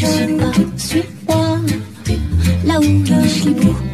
Je suis pas, suis-moi, là où je suis beau.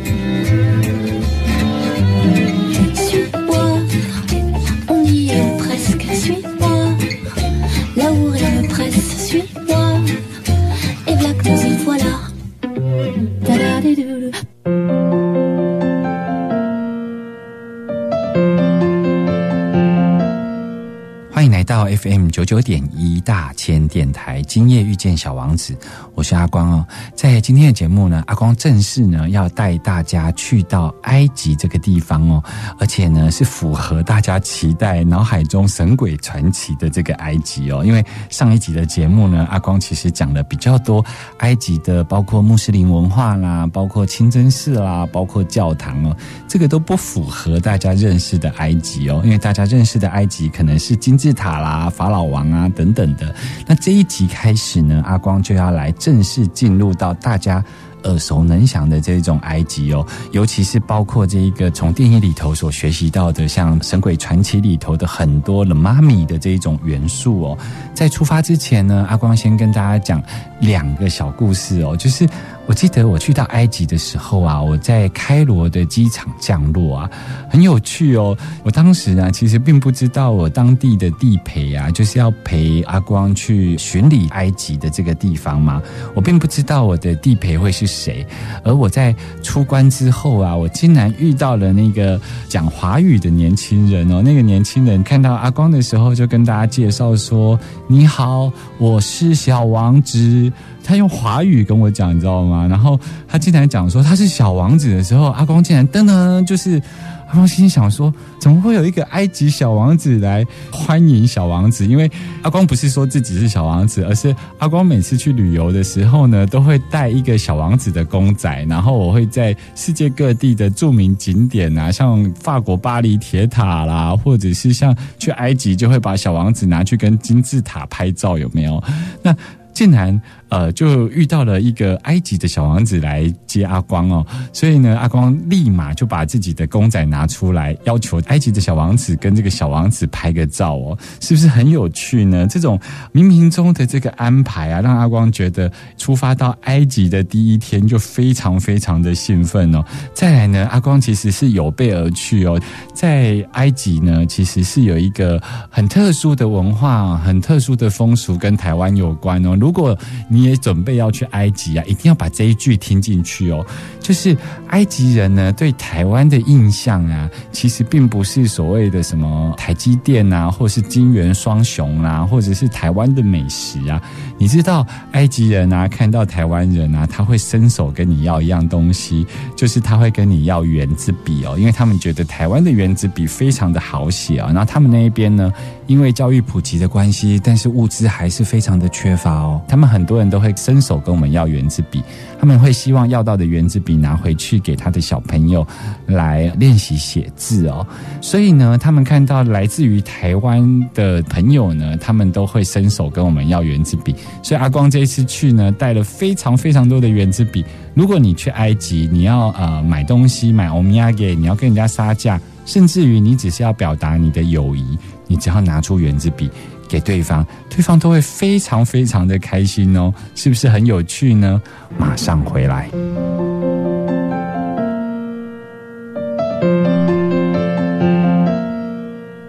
欢迎来到 FM 九九点一大千电台，今夜遇见小王子，我是阿光哦。在今天的节目呢，阿光正式呢要带大家去到埃及这个地方哦，而且呢是符合大家期待脑海中神鬼传奇的这个埃及哦。因为上一集的节目呢，阿光其实讲了比较多埃及的，包括穆斯林文化啦，包括清真寺啦，包括教堂哦，这个都不符合大家认识的埃及哦，因为大家认识的埃及可能是金字塔啦、法老王啊等等的。那这一集开始呢，阿光就要来正式进入到大家。耳熟能详的这种埃及哦，尤其是包括这一个从电影里头所学习到的，像《神鬼传奇》里头的很多了妈咪的这一种元素哦。在出发之前呢，阿光先跟大家讲两个小故事哦，就是我记得我去到埃及的时候啊，我在开罗的机场降落啊，很有趣哦。我当时啊，其实并不知道我当地的地陪啊，就是要陪阿光去巡礼埃及的这个地方嘛。我并不知道我的地陪会是谁，而我在出关之后啊，我竟然遇到了那个讲华语的年轻人哦。那个年轻人看到阿光的时候，就跟大家介绍说：“你好，我是小王子。”他用华语跟我讲，你知道吗？然后他竟然讲说他是小王子的时候，阿光竟然噔噔，就是阿光心想说，怎么会有一个埃及小王子来欢迎小王子？因为阿光不是说自己是小王子，而是阿光每次去旅游的时候呢，都会带一个小王子的公仔，然后我会在世界各地的著名景点啊，像法国巴黎铁塔啦，或者是像去埃及，就会把小王子拿去跟金字塔拍照，有没有？那竟然呃，就遇到了一个埃及的小王子来接阿光哦，所以呢，阿光立马就把自己的公仔拿出来，要求埃及的小王子跟这个小王子拍个照哦，是不是很有趣呢？这种冥冥中的这个安排啊，让阿光觉得出发到埃及的第一天就非常非常的兴奋哦。再来呢，阿光其实是有备而去哦，在埃及呢，其实是有一个很特殊的文化、很特殊的风俗跟台湾有关哦。如果你也准备要去埃及啊，一定要把这一句听进去哦。就是埃及人呢对台湾的印象啊，其实并不是所谓的什么台积电啊，或是金元双雄啊，或者是台湾的美食啊。你知道埃及人啊，看到台湾人啊，他会伸手跟你要一样东西，就是他会跟你要圆珠笔哦，因为他们觉得台湾的圆珠笔非常的好写啊、然后他们那一边呢，因为教育普及的关系，但是物资还是非常的缺乏哦。他们很多人都会伸手跟我们要圆珠笔，他们会希望要到的圆珠笔拿回去给他的小朋友来练习写字哦。所以呢，他们看到来自于台湾的朋友呢，他们都会伸手跟我们要圆珠笔。所以阿光这一次去呢，带了非常非常多的圆珠笔。如果你去埃及，你要呃买东西买欧米亚给，你要跟人家杀价，甚至于你只是要表达你的友谊，你只要拿出圆珠笔给对方，对方都会非常非常的开心哦，是不是很有趣呢？马上回来。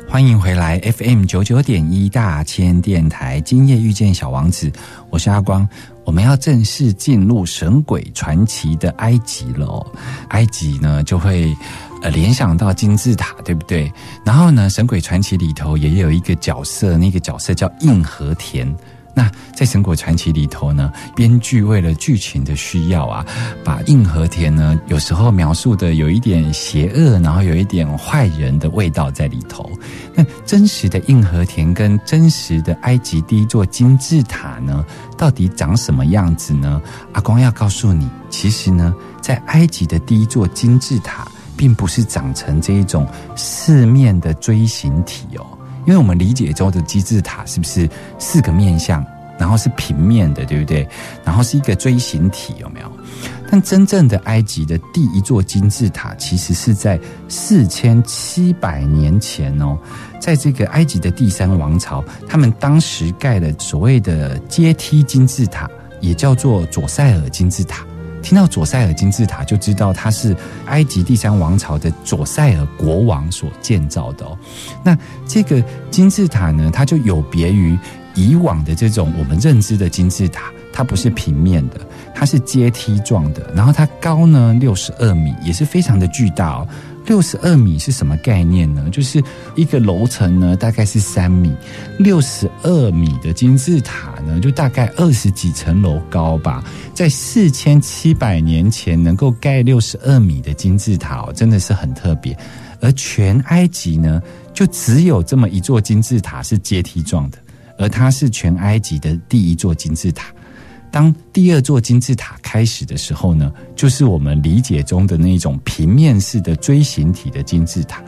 欢迎回来，FM 九九点一大千电台，今夜遇见小王子，我是阿光。我们要正式进入神鬼传奇的埃及了。埃及呢，就会呃联想到金字塔，对不对？然后呢，神鬼传奇里头也有一个角色，那个角色叫硬和田。那在《神鬼传奇》里头呢，编剧为了剧情的需要啊，把硬和田呢有时候描述的有一点邪恶，然后有一点坏人的味道在里头。那真实的硬和田跟真实的埃及第一座金字塔呢，到底长什么样子呢？阿光要告诉你，其实呢，在埃及的第一座金字塔，并不是长成这一种四面的锥形体哦。因为我们理解中的金字塔是不是四个面向，然后是平面的，对不对？然后是一个锥形体，有没有？但真正的埃及的第一座金字塔，其实是在四千七百年前哦，在这个埃及的第三王朝，他们当时盖了所谓的阶梯金字塔，也叫做左塞尔金字塔。听到左塞尔金字塔，就知道它是埃及第三王朝的左塞尔国王所建造的哦。那这个金字塔呢，它就有别于以往的这种我们认知的金字塔，它不是平面的，它是阶梯状的。然后它高呢六十二米，也是非常的巨大哦。六十二米是什么概念呢？就是一个楼层呢，大概是三米，六十二米的金字塔呢，就大概二十几层楼高吧。在四千七百年前能够盖六十二米的金字塔哦，真的是很特别。而全埃及呢，就只有这么一座金字塔是阶梯状的，而它是全埃及的第一座金字塔。当第二座金字塔开始的时候呢，就是我们理解中的那种平面式的锥形体的金字塔。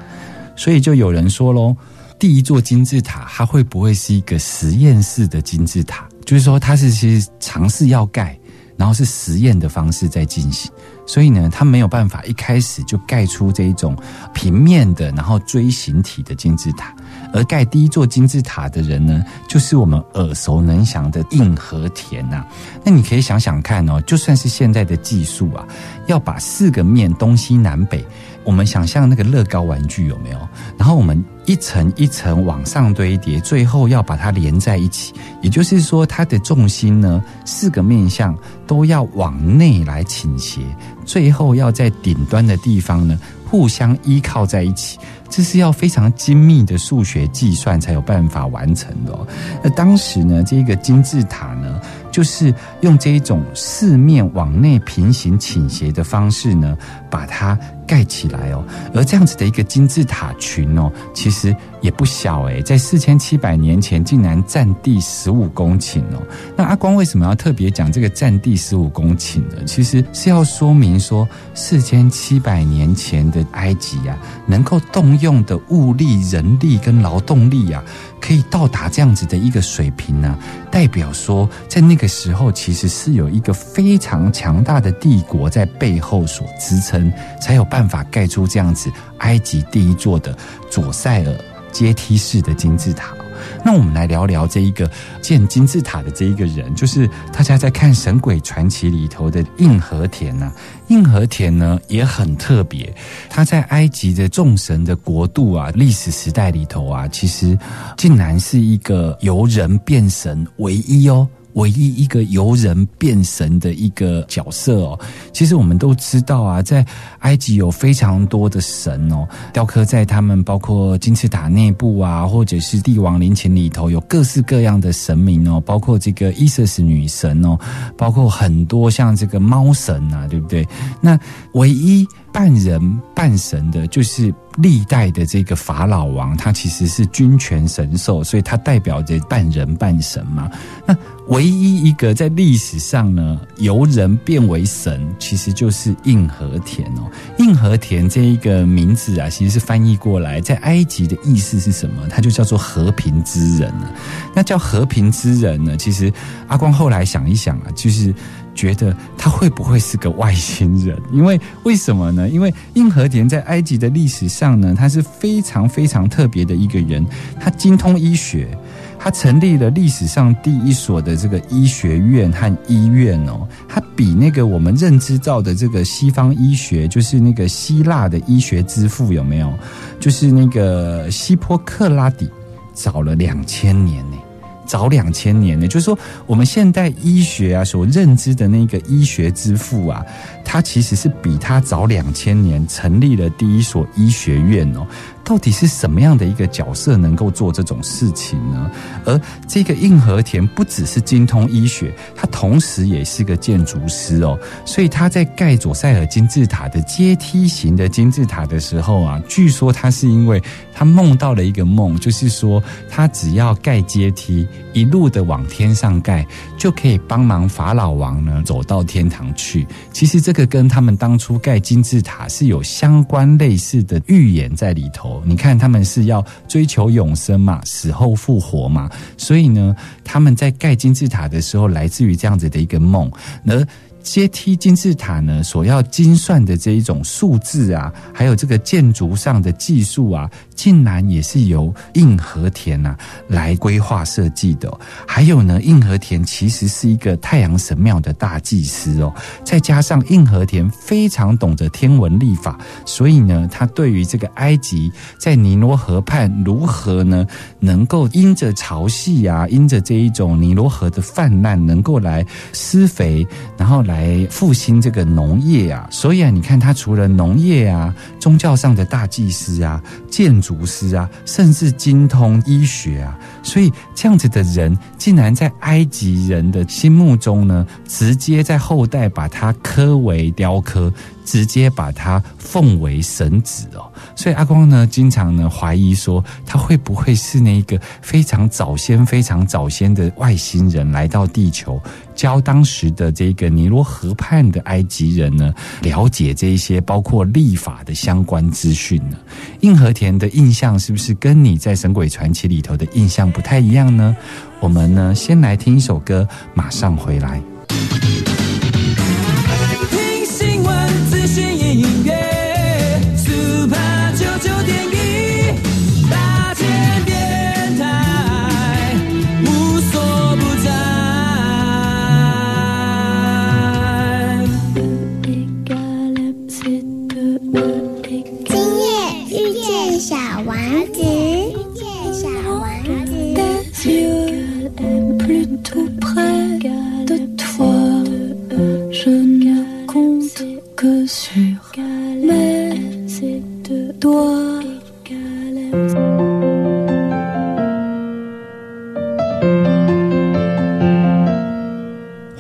所以就有人说喽，第一座金字塔它会不会是一个实验室的金字塔？就是说它是其实尝试要盖，然后是实验的方式在进行。所以呢，它没有办法一开始就盖出这一种平面的，然后锥形体的金字塔。而盖第一座金字塔的人呢，就是我们耳熟能详的硬和田呐。那你可以想想看哦，就算是现在的技术啊，要把四个面东西南北，我们想象那个乐高玩具有没有？然后我们一层一层往上堆叠，最后要把它连在一起。也就是说，它的重心呢，四个面向都要往内来倾斜，最后要在顶端的地方呢，互相依靠在一起。这是要非常精密的数学计算才有办法完成的。那当时呢，这个金字塔呢，就是用这一种四面往内平行倾斜的方式呢，把它盖起来哦。而这样子的一个金字塔群哦，其实也不小诶，在四千七百年前竟然占地十五公顷哦。那阿光为什么要特别讲这个占地十五公顷呢？其实是要说明说，四千七百年前的埃及啊，能够动用的物力、人力跟劳动力啊，可以到达这样子的一个水平呢，代表说，在那个时候其实是有一个非常强大的帝国在背后所支撑，才有办法盖出这样子埃及第一座的左塞尔阶梯式的金字塔。那我们来聊聊这一个建金字塔的这一个人，就是大家在看《神鬼传奇》里头的硬和田呐。硬和田呢也很特别，他在埃及的众神的国度啊，历史时代里头啊，其实竟然是一个由人变神唯一哦。唯一一个由人变神的一个角色哦，其实我们都知道啊，在埃及有非常多的神哦，雕刻在他们包括金字塔内部啊，或者是帝王陵寝里头有各式各样的神明哦，包括这个伊瑟斯女神哦，包括很多像这个猫神啊，对不对？那唯一。半人半神的，就是历代的这个法老王，他其实是君权神授，所以他代表着半人半神嘛。那唯一一个在历史上呢，由人变为神，其实就是硬和田哦。硬和田这一个名字啊，其实是翻译过来，在埃及的意思是什么？它就叫做和平之人啊。那叫和平之人呢？其实阿光后来想一想啊，就是。觉得他会不会是个外星人？因为为什么呢？因为硬和田在埃及的历史上呢，他是非常非常特别的一个人。他精通医学，他成立了历史上第一所的这个医学院和医院哦。他比那个我们认知到的这个西方医学，就是那个希腊的医学之父有没有？就是那个希波克拉底，早了两千年呢。早两千年呢，就是说我们现代医学啊所认知的那个医学之父啊，他其实是比他早两千年成立了第一所医学院哦。到底是什么样的一个角色能够做这种事情呢？而这个硬和田不只是精通医学，他同时也是个建筑师哦。所以他在盖佐塞尔金字塔的阶梯型的金字塔的时候啊，据说他是因为他梦到了一个梦，就是说他只要盖阶梯，一路的往天上盖，就可以帮忙法老王呢走到天堂去。其实这个跟他们当初盖金字塔是有相关类似的预言在里头。你看他们是要追求永生嘛，死后复活嘛，所以呢，他们在盖金字塔的时候，来自于这样子的一个梦，而。阶梯金字塔呢，所要精算的这一种数字啊，还有这个建筑上的技术啊，竟然也是由硬和田呐来规划设计的。还有呢，硬和田其实是一个太阳神庙的大祭司哦，再加上硬和田非常懂得天文历法，所以呢，他对于这个埃及在尼罗河畔如何呢，能够因着潮汐啊，因着这一种尼罗河的泛滥，能够来施肥，然后来。复兴这个农业啊，所以啊，你看他除了农业啊、宗教上的大祭司啊、建筑师啊，甚至精通医学啊，所以这样子的人，竟然在埃及人的心目中呢，直接在后代把他刻为雕刻。直接把他奉为神子哦，所以阿光呢，经常呢怀疑说，他会不会是那个非常早先、非常早先的外星人来到地球，教当时的这个尼罗河畔的埃及人呢，了解这一些包括历法的相关资讯呢？硬和田的印象是不是跟你在《神鬼传奇》里头的印象不太一样呢？我们呢，先来听一首歌，马上回来。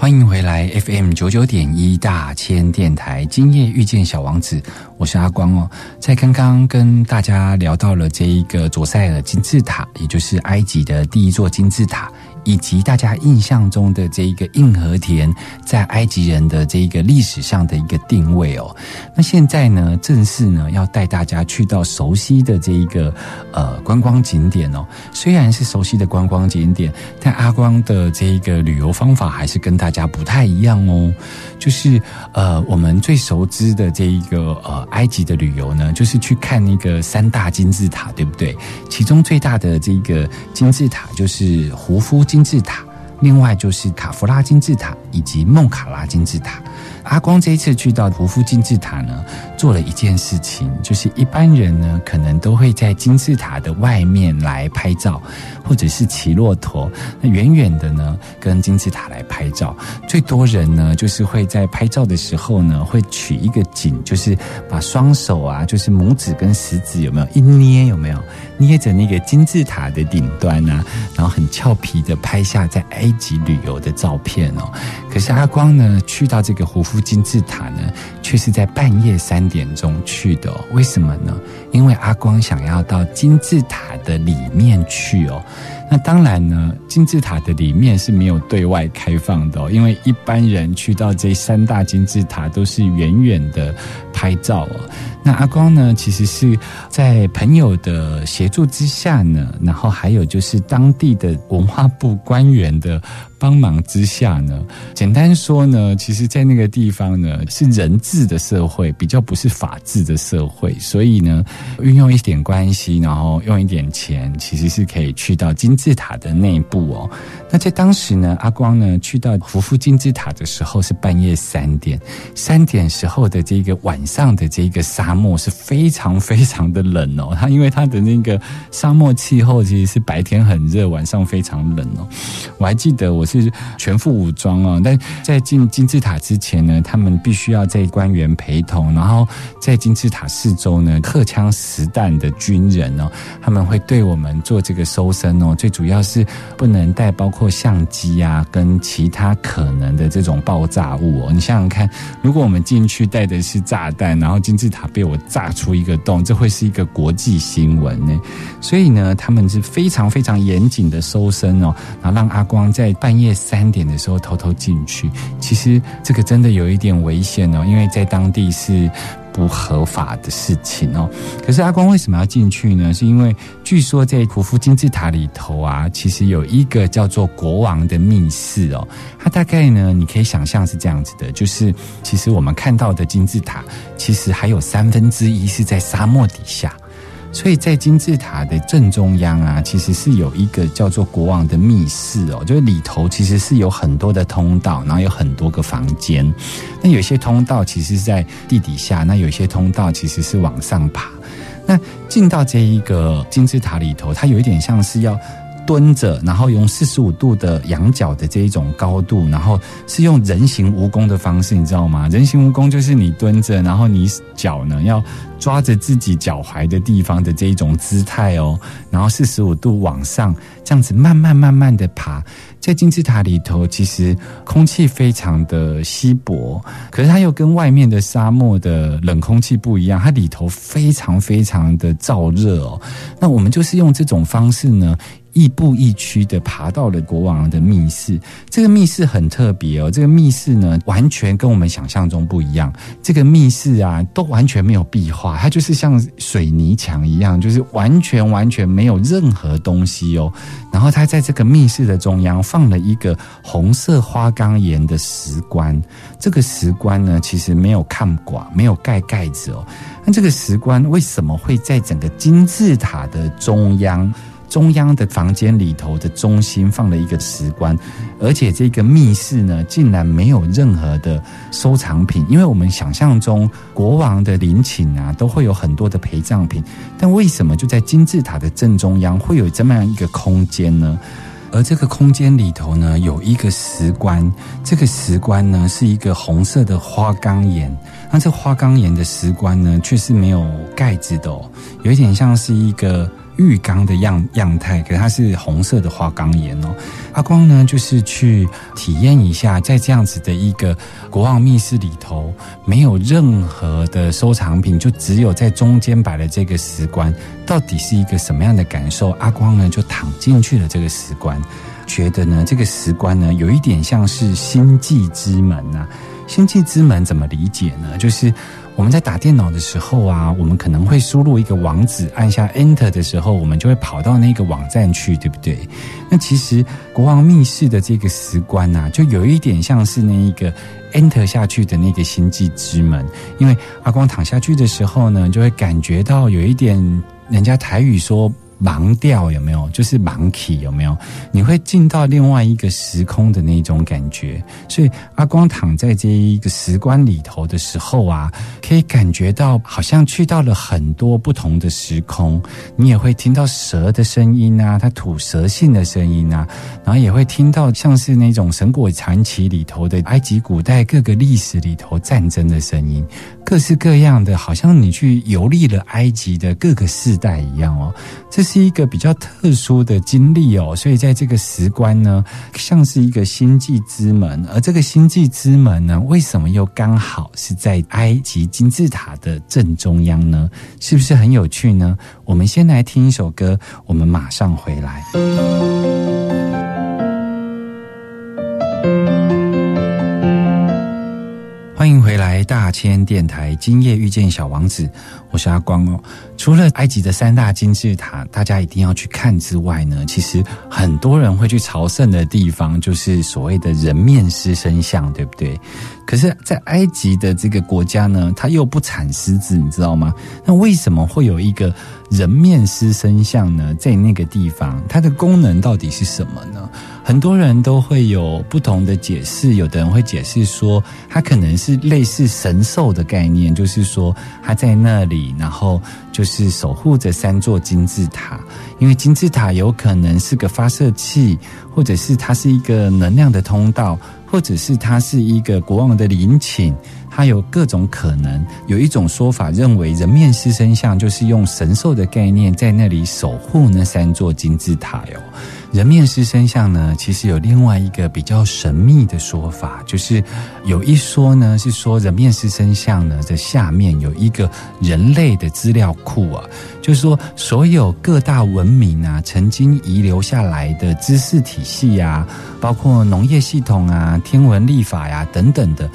欢迎回来 FM 九九点一大千电台，今夜遇见小王子，我是阿光哦。在刚刚跟大家聊到了这一个佐塞尔金字塔，也就是埃及的第一座金字塔。以及大家印象中的这一个硬和田，在埃及人的这一个历史上的一个定位哦。那现在呢，正式呢要带大家去到熟悉的这一个呃观光景点哦。虽然是熟悉的观光景点，但阿光的这一个旅游方法还是跟大家不太一样哦。就是呃，我们最熟知的这一个呃埃及的旅游呢，就是去看那个三大金字塔，对不对？其中最大的这个金字塔就是胡夫。金金字塔，另外就是卡夫拉金字塔以及孟卡拉金字塔。阿光这一次去到胡夫金字塔呢，做了一件事情，就是一般人呢可能都会在金字塔的外面来拍照，或者是骑骆驼，那远远的呢跟金字塔来拍照。最多人呢就是会在拍照的时候呢，会取一个景，就是把双手啊，就是拇指跟食指有没有一捏，有没有捏着那个金字塔的顶端啊，然后很俏皮的拍下在埃及旅游的照片哦。可是阿光呢去到这个胡夫。金字塔呢，却是在半夜三点钟去的，为什么呢？因为阿光想要到金字塔的里面去哦。那当然呢，金字塔的里面是没有对外开放的哦，因为一般人去到这三大金字塔都是远远的拍照哦。那阿光呢，其实是在朋友的协助之下呢，然后还有就是当地的文化部官员的帮忙之下呢，简单说呢，其实，在那个地方呢，是人治的社会，比较不是法治的社会，所以呢，运用一点关系，然后用一点钱，其实是可以去到金。字塔的内部哦。那在当时呢，阿光呢去到胡夫金字塔的时候是半夜三点，三点时候的这个晚上的这个沙沙漠是非常非常的冷哦。它因为它的那个沙漠气候其实是白天很热，晚上非常冷哦。我还记得我是全副武装哦，但在进金字塔之前呢，他们必须要在官员陪同，然后在金字塔四周呢，荷枪实弹的军人哦，他们会对我们做这个搜身哦，最主要是不能带包括相机啊，跟其他可能的这种爆炸物哦。你想想看，如果我们进去带的是炸弹，然后金字塔被我炸出一个洞，这会是一个国际新闻呢。所以呢，他们是非常非常严谨的搜身哦，然后让阿光在半夜三点的时候偷偷进去。其实这个真的有一点危险哦，因为在当地是。不合法的事情哦，可是阿光为什么要进去呢？是因为据说在胡夫金字塔里头啊，其实有一个叫做国王的密室哦。它大概呢，你可以想象是这样子的，就是其实我们看到的金字塔，其实还有三分之一是在沙漠底下。所以在金字塔的正中央啊，其实是有一个叫做国王的密室哦，就是里头其实是有很多的通道，然后有很多个房间。那有些通道其实是在地底下，那有些通道其实是往上爬。那进到这一个金字塔里头，它有一点像是要。蹲着，然后用四十五度的仰角的这一种高度，然后是用人形蜈蚣的方式，你知道吗？人形蜈蚣就是你蹲着，然后你脚呢要抓着自己脚踝的地方的这一种姿态哦，然后四十五度往上，这样子慢慢慢慢的爬。在金字塔里头，其实空气非常的稀薄，可是它又跟外面的沙漠的冷空气不一样，它里头非常非常的燥热哦。那我们就是用这种方式呢。亦步亦趋的爬到了国王的密室。这个密室很特别哦，这个密室呢，完全跟我们想象中不一样。这个密室啊，都完全没有壁画，它就是像水泥墙一样，就是完全完全没有任何东西哦。然后它在这个密室的中央放了一个红色花岗岩的石棺。这个石棺呢，其实没有看寡，没有盖盖子哦。那这个石棺为什么会在整个金字塔的中央？中央的房间里头的中心放了一个石棺，而且这个密室呢，竟然没有任何的收藏品。因为我们想象中国王的陵寝啊，都会有很多的陪葬品，但为什么就在金字塔的正中央会有这么样一个空间呢？而这个空间里头呢，有一个石棺，这个石棺呢是一个红色的花岗岩，那这花岗岩的石棺呢，却是没有盖子的，哦有一点像是一个。浴缸的样样态，可它是红色的花岗岩哦。阿光呢，就是去体验一下，在这样子的一个国王密室里头，没有任何的收藏品，就只有在中间摆的这个石棺，到底是一个什么样的感受？阿光呢，就躺进去了这个石棺，觉得呢，这个石棺呢，有一点像是星际之门呐。星际之门怎么理解呢？就是。我们在打电脑的时候啊，我们可能会输入一个网址，按下 Enter 的时候，我们就会跑到那个网站去，对不对？那其实国王密室的这个石棺呐，就有一点像是那一个 Enter 下去的那个星际之门，因为阿光躺下去的时候呢，就会感觉到有一点，人家台语说。盲掉有没有？就是盲体有没有？你会进到另外一个时空的那种感觉。所以阿光躺在这一个石棺里头的时候啊，可以感觉到好像去到了很多不同的时空。你也会听到蛇的声音啊，它吐蛇信的声音啊，然后也会听到像是那种神鬼传奇里头的埃及古代各个历史里头战争的声音。各式各样的，好像你去游历了埃及的各个世代一样哦。这是一个比较特殊的经历哦，所以在这个石棺呢，像是一个星际之门。而这个星际之门呢，为什么又刚好是在埃及金字塔的正中央呢？是不是很有趣呢？我们先来听一首歌，我们马上回来。欢迎回来，大千电台。今夜遇见小王子，我是阿光哦。除了埃及的三大金字塔，大家一定要去看之外呢，其实很多人会去朝圣的地方，就是所谓的人面狮身像，对不对？可是，在埃及的这个国家呢，它又不产狮子，你知道吗？那为什么会有一个人面狮身像呢，在那个地方，它的功能到底是什么呢？很多人都会有不同的解释，有的人会解释说，它可能是类似神兽的概念，就是说它在那里，然后就是守护着三座金字塔，因为金字塔有可能是个发射器，或者是它是一个能量的通道，或者是它是一个国王的陵寝。它有各种可能，有一种说法认为人面狮身像就是用神兽的概念在那里守护那三座金字塔哟。人面狮身像呢，其实有另外一个比较神秘的说法，就是有一说呢是说人面狮身像呢的下面有一个人类的资料库啊，就是说所有各大文明啊曾经遗留下来的知识体系啊，包括农业系统啊、天文历法呀等等的。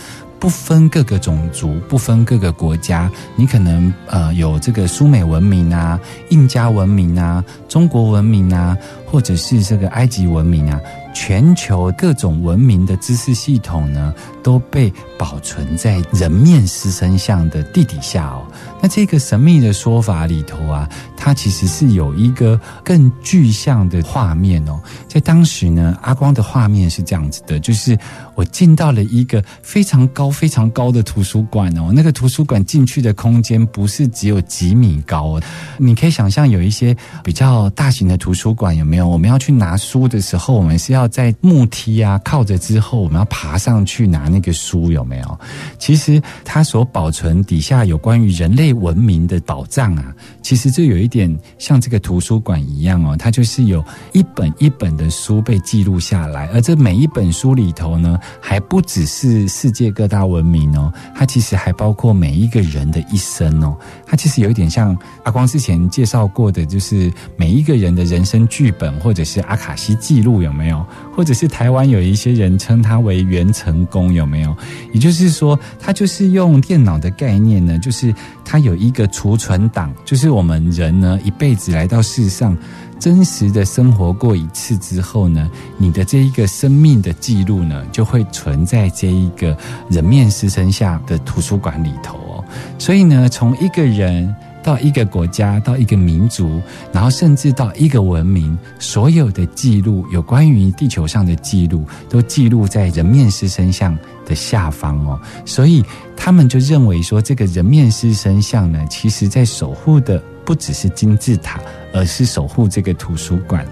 不分各个种族，不分各个国家，你可能呃有这个苏美文明啊、印加文明啊、中国文明啊，或者是这个埃及文明啊。全球各种文明的知识系统呢，都被保存在人面狮身像的地底下哦。那这个神秘的说法里头啊，它其实是有一个更具象的画面哦。在当时呢，阿光的画面是这样子的，就是我进到了一个非常高、非常高的图书馆哦。那个图书馆进去的空间不是只有几米高，你可以想象有一些比较大型的图书馆有没有？我们要去拿书的时候，我们是要在木梯啊靠着之后，我们要爬上去拿那个书，有没有？其实它所保存底下有关于人类文明的宝藏啊，其实就有一点像这个图书馆一样哦，它就是有一本一本的书被记录下来，而这每一本书里头呢，还不只是世界各大文明哦，它其实还包括每一个人的一生哦，它其实有一点像阿光之前介绍过的，就是每一个人的人生剧本，或者是阿卡西记录，有没有？或者是台湾有一些人称它为元成功，有没有？也就是说，它就是用电脑的概念呢，就是它有一个储存档，就是我们人呢一辈子来到世上，真实的生活过一次之后呢，你的这一个生命的记录呢，就会存在这一个人面狮身下的图书馆里头哦。所以呢，从一个人。到一个国家，到一个民族，然后甚至到一个文明，所有的记录，有关于地球上的记录，都记录在人面狮身像的下方哦。所以他们就认为说，这个人面狮身像呢，其实在守护的不只是金字塔，而是守护这个图书馆。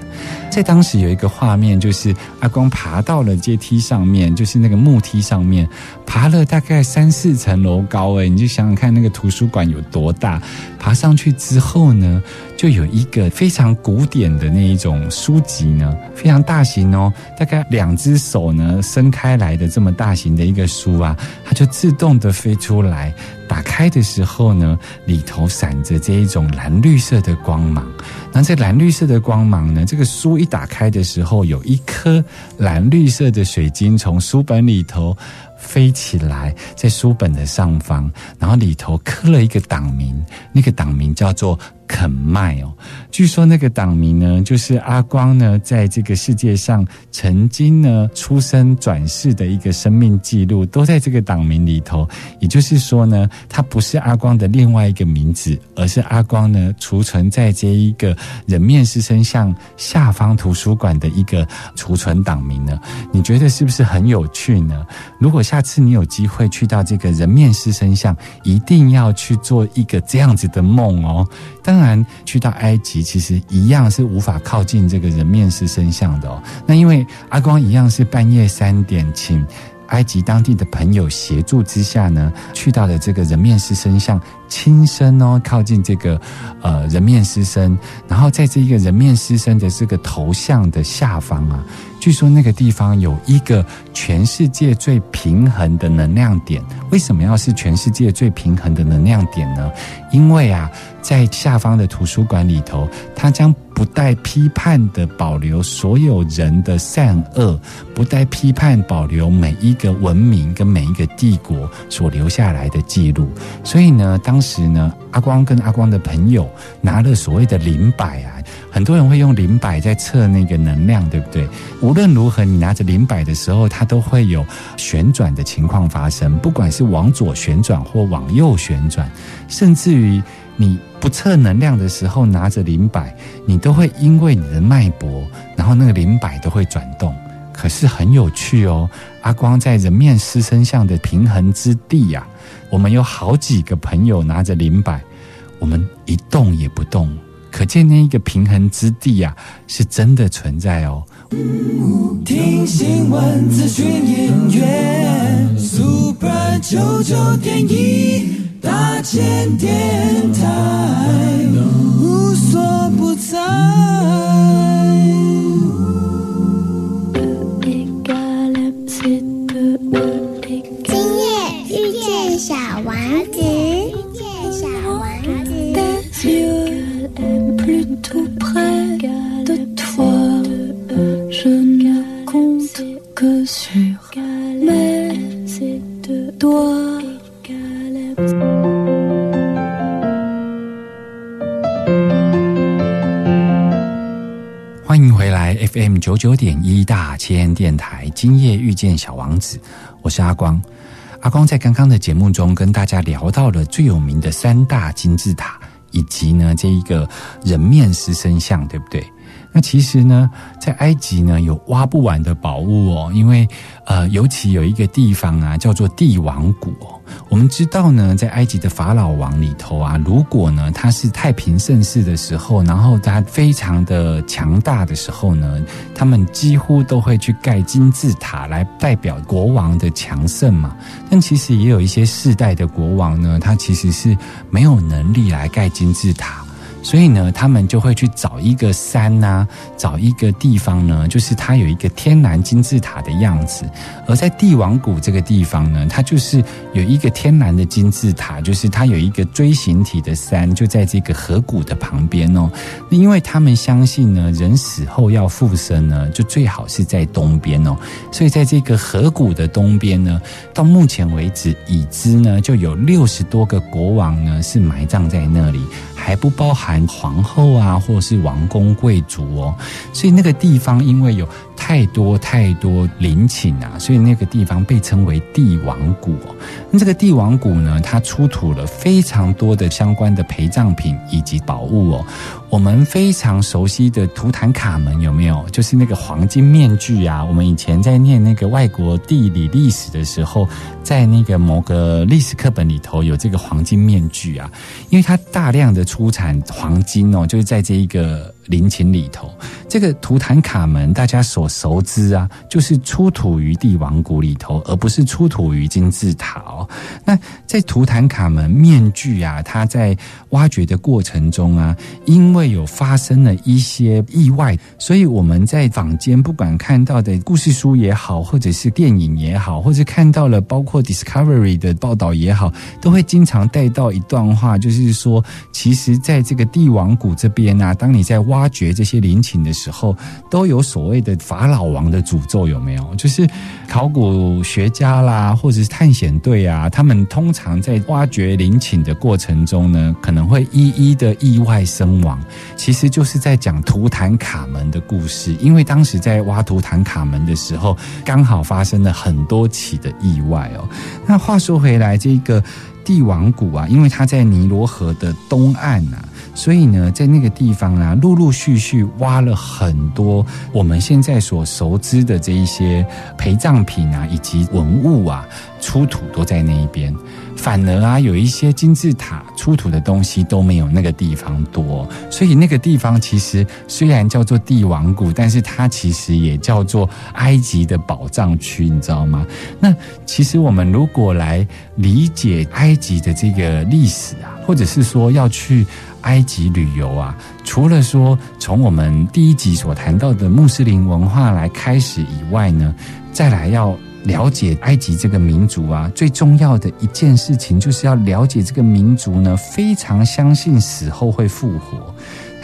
在当时有一个画面，就是阿光爬到了阶梯上面，就是那个木梯上面，爬了大概三四层楼高。哎，你就想想看，那个图书馆有多大？爬上去之后呢，就有一个非常古典的那一种书籍呢，非常大型哦，大概两只手呢伸开来的这么大型的一个书啊，它就自动的飞出来。打开的时候呢，里头闪着这一种蓝绿色的光芒。那这蓝绿色的光芒呢，这个书一打开的时候，有一颗蓝绿色的水晶从书本里头飞起来，在书本的上方，然后里头刻了一个党名，那个党名叫做。肯麦哦，据说那个党名呢，就是阿光呢，在这个世界上曾经呢出生转世的一个生命记录，都在这个党名里头。也就是说呢，它不是阿光的另外一个名字，而是阿光呢储存在这一个人面狮身像下方图书馆的一个储存党名呢。你觉得是不是很有趣呢？如果下次你有机会去到这个人面狮身像，一定要去做一个这样子的梦哦。当然，去到埃及其实一样是无法靠近这个人面狮身像的哦。那因为阿光一样是半夜三点，请埃及当地的朋友协助之下呢，去到了这个人面狮身像，亲身哦靠近这个呃人面狮身，然后在这一个人面狮身的这个头像的下方啊。据说那个地方有一个全世界最平衡的能量点。为什么要是全世界最平衡的能量点呢？因为啊，在下方的图书馆里头，它将不带批判的保留所有人的善恶，不带批判保留每一个文明跟每一个帝国所留下来的记录。所以呢，当时呢，阿光跟阿光的朋友拿了所谓的灵摆啊。很多人会用灵摆在测那个能量，对不对？无论如何，你拿着灵摆的时候，它都会有旋转的情况发生，不管是往左旋转或往右旋转，甚至于你不测能量的时候拿着灵摆，你都会因为你的脉搏，然后那个灵摆都会转动。可是很有趣哦，阿光在人面狮身像的平衡之地呀、我们有好几个朋友拿着灵摆，我们一动也不动，可见那一个平衡之地啊、是真的存在哦。听新闻、咨询、音乐，Super 九九点一大千电台，无所不在。九点一大千电台，今夜遇见小王子，我是阿光。阿光在刚刚的节目中跟大家聊到了最有名的三大金字塔，以及呢这一个人面狮身像，对不对？那其实呢，在埃及呢有挖不完的宝物哦，因为呃，尤其有一个地方啊，叫做帝王谷。我们知道呢，在埃及的法老王里头啊，如果呢他是太平盛世的时候，然后他非常的强大的时候呢，他们几乎都会去盖金字塔来代表国王的强盛嘛。但其实也有一些世代的国王呢，他其实是没有能力来盖金字塔。所以呢，他们就会去找一个山呐、找一个地方呢，就是它有一个天然金字塔的样子。而在帝王谷这个地方呢，它就是有一个天然的金字塔，就是它有一个锥形体的山，就在这个河谷的旁边哦。因为他们相信呢，人死后要复生呢，就最好是在东边哦。所以在这个河谷的东边呢，到目前为止已知呢，就有六十多个国王呢是埋葬在那里，还不包含皇后啊，或是王公贵族哦。所以那个地方因为有太多太多陵寝啊，所以那个地方被称为帝王谷。那这个帝王谷呢，它出土了非常多的相关的陪葬品以及宝物哦。我们非常熟悉的图坦卡门有没有？就是那个黄金面具啊。我们以前在念那个外国地理历史的时候，在那个某个历史课本里头有这个黄金面具啊，因为它大量的出产黄金哦，就是在这一个陵寝里头。这个图坦卡门大家所熟知啊，就是出土于帝王谷里头，而不是出土于金字塔哦。那在图坦卡门面具啊，它在挖掘的过程中啊，因为有发生了一些意外，所以我们在坊间不管看到的故事书也好，或者是电影也好，或者看到了包括 Discovery 的报道也好，都会经常带到一段话，就是说，其实在这个帝王谷这边啊，当你在挖挖掘这些陵寝的时候，都有所谓的法老王的诅咒，有没有？就是考古学家啦，或者是探险队啊，他们通常在挖掘陵寝的过程中呢，可能会一一的意外身亡。其实就是在讲图坦卡门的故事，因为当时在挖图坦卡门的时候，刚好发生了很多起的意外哦。那话说回来，这个帝王谷啊，因为它在尼罗河的东岸啊。所以呢，在那个地方啊，陆陆续续挖了很多我们现在所熟知的这一些陪葬品啊，以及文物啊，出土都在那一边。反而啊，有一些金字塔出土的东西都没有那个地方多，所以那个地方其实虽然叫做帝王谷，但是它其实也叫做埃及的宝藏区，你知道吗？那其实我们如果来理解埃及的这个历史啊，或者是说要去埃及旅游啊，除了说从我们第一集所谈到的穆斯林文化来开始以外呢，再来要。了解埃及这个民族啊，最重要的一件事情就是要了解这个民族呢，非常相信死后会复活。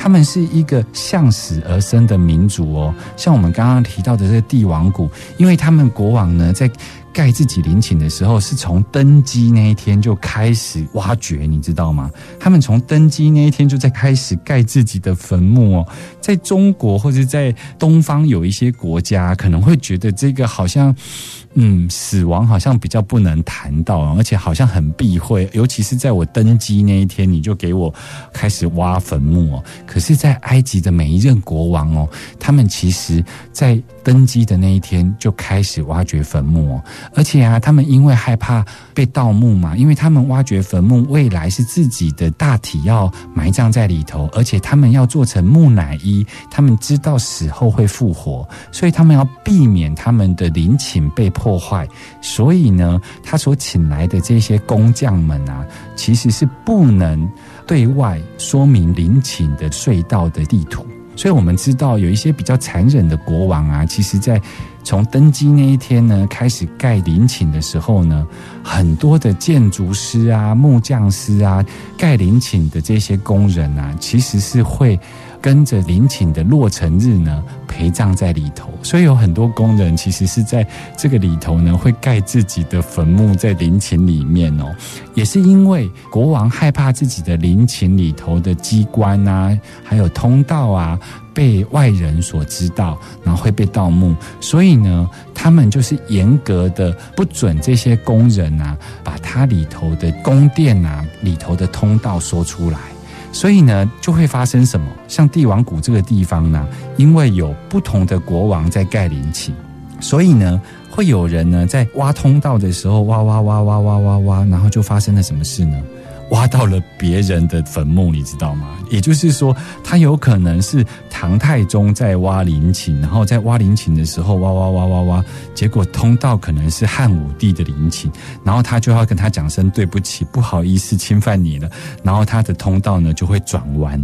他们是一个向死而生的民族哦，像我们刚刚提到的这个帝王谷，因为他们国王呢在盖自己陵寝的时候，是从登基那一天就开始挖掘，你知道吗？他们从登基那一天就在开始盖自己的坟墓哦。在中国或者在东方有一些国家，可能会觉得这个好像。嗯，死亡好像比较不能谈到，而且好像很避讳，尤其是在我登基那一天，你就给我开始挖坟墓哦。可是，在埃及的每一任国王哦，他们其实在登基的那一天就开始挖掘坟墓哦，而且啊，他们因为害怕被盗墓嘛，因为他们挖掘坟墓，未来是自己的大体要埋葬在里头，而且他们要做成木乃伊，他们知道死后会复活，所以他们要避免他们的陵寝被破。坏，所以呢，他所请来的这些工匠们啊，其实是不能对外说明陵寝的隧道的地图。所以我们知道，有一些比较残忍的国王啊，其实在从登基那一天呢，开始盖陵寝的时候呢，很多的建筑师啊、木匠师啊、盖陵寝的这些工人啊，其实是会。跟着陵寝的落成日呢，陪葬在里头，所以有很多工人其实是在这个里头呢，会盖自己的坟墓在陵寝里面哦。也是因为国王害怕自己的陵寝里头的机关啊，还有通道啊，被外人所知道，然后会被盗墓，所以呢，他们就是严格的不准这些工人啊，把他里头的宫殿啊，里头的通道说出来。所以呢，就会发生什么？像帝王谷这个地方呢，因为有不同的国王在盖陵寝，所以呢，会有人呢在挖通道的时候挖挖挖挖挖挖挖，然后就发生了什么事呢？挖到了别人的坟墓，你知道吗？也就是说，他有可能是唐太宗在挖陵寝，然后在挖陵寝的时候挖挖挖挖挖，结果通道可能是汉武帝的陵寝，然后他就要跟他讲声对不起，不好意思侵犯你了，然后他的通道呢就会转弯，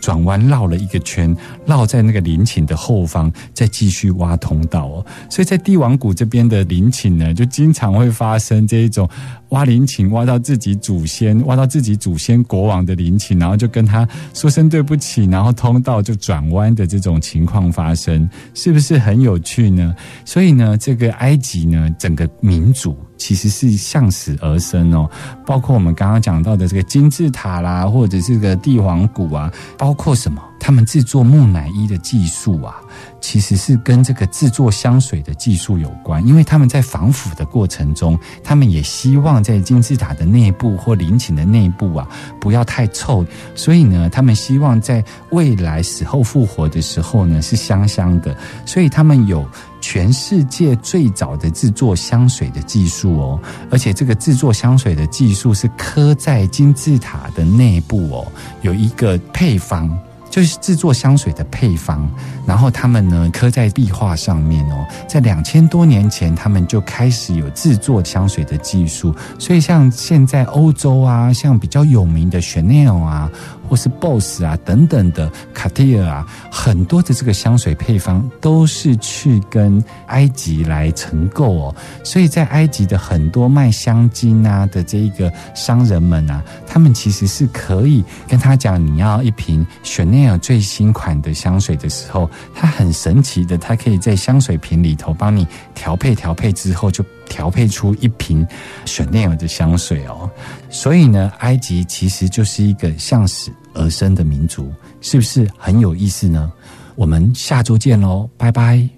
转弯绕了一个圈，绕在那个陵寝的后方，再继续挖通道哦。所以在帝王谷这边的陵寝呢，就经常会发生这一种挖陵寝，挖到自己祖先，挖到。自己祖先国王的陵寝，然后就跟他说声对不起，然后通道就转弯的这种情况发生，是不是很有趣呢？所以呢，这个埃及呢，整个民族其实是向死而生哦。包括我们刚刚讲到的这个金字塔啦，或者这个帝王谷啊，包括什么？他们制作木乃伊的技术啊。其实是跟这个制作香水的技术有关，因为他们在防腐的过程中，他们也希望在金字塔的内部或陵寝的内部啊不要太臭，所以呢，他们希望在未来死后复活的时候呢是香香的，所以他们有全世界最早的制作香水的技术哦，而且这个制作香水的技术是刻在金字塔的内部哦，有一个配方。就是制作香水的配方，然后他们呢刻在壁画上面哦，在两千多年前，他们就开始有制作香水的技术，所以像现在欧洲啊，像比较有名的 Chanel 啊。或是 BOSS 啊等等的卡地尔啊，很多的这个香水配方都是去跟埃及来承购哦，所以在埃及的很多卖香精啊的这一个商人们啊，他们其实是可以跟他讲，你要一瓶雪奈尔最新款的香水的时候，他很神奇的，他可以在香水瓶里头帮你调配调配之后就。调配出一瓶雪奈尔的香水哦，所以呢，埃及其实就是一个向死而生的民族，是不是很有意思呢？我们下周见喽，拜拜。